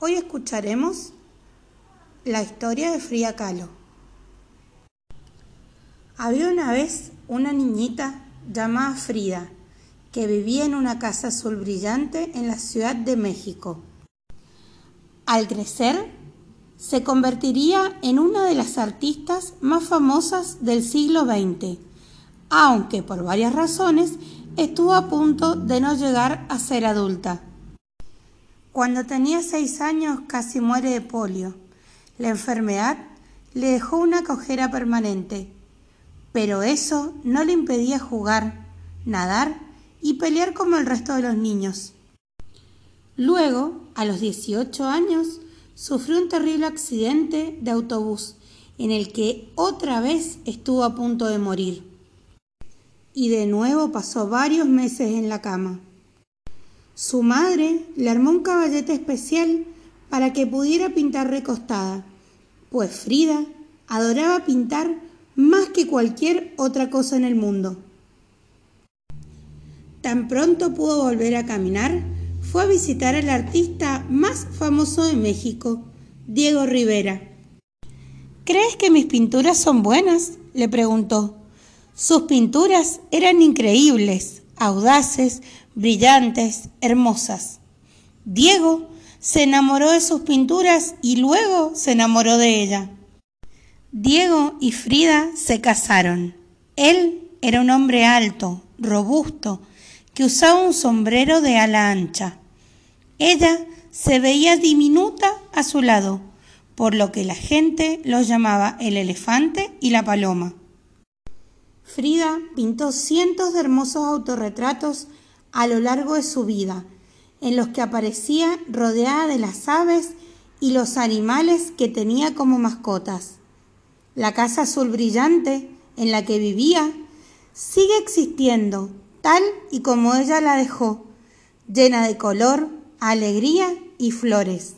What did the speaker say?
Hoy escucharemos la historia de Frida Kahlo. Había una vez una niñita llamada Frida que vivía en una casa azul brillante en la Ciudad de México. Al crecer, se convertiría en una de las artistas más famosas del siglo XX, aunque por varias razones estuvo a punto de no llegar a ser adulta. Cuando tenía seis años casi muere de polio. La enfermedad le dejó una cojera permanente, pero eso no le impedía jugar, nadar y pelear como el resto de los niños. Luego, a los 18 años, sufrió un terrible accidente de autobús en el que otra vez estuvo a punto de morir. Y de nuevo pasó varios meses en la cama. Su madre le armó un caballete especial para que pudiera pintar recostada, pues Frida adoraba pintar más que cualquier otra cosa en el mundo. Tan pronto pudo volver a caminar, fue a visitar al artista más famoso de México, Diego Rivera. ¿Crees que mis pinturas son buenas? le preguntó. Sus pinturas eran increíbles, audaces, brillantes, hermosas. Diego se enamoró de sus pinturas y luego se enamoró de ella. Diego y Frida se casaron. Él era un hombre alto, robusto, que usaba un sombrero de ala ancha. Ella se veía diminuta a su lado, por lo que la gente los llamaba el elefante y la paloma. Frida pintó cientos de hermosos autorretratos a lo largo de su vida, en los que aparecía rodeada de las aves y los animales que tenía como mascotas. La casa azul brillante en la que vivía sigue existiendo tal y como ella la dejó, llena de color, alegría y flores.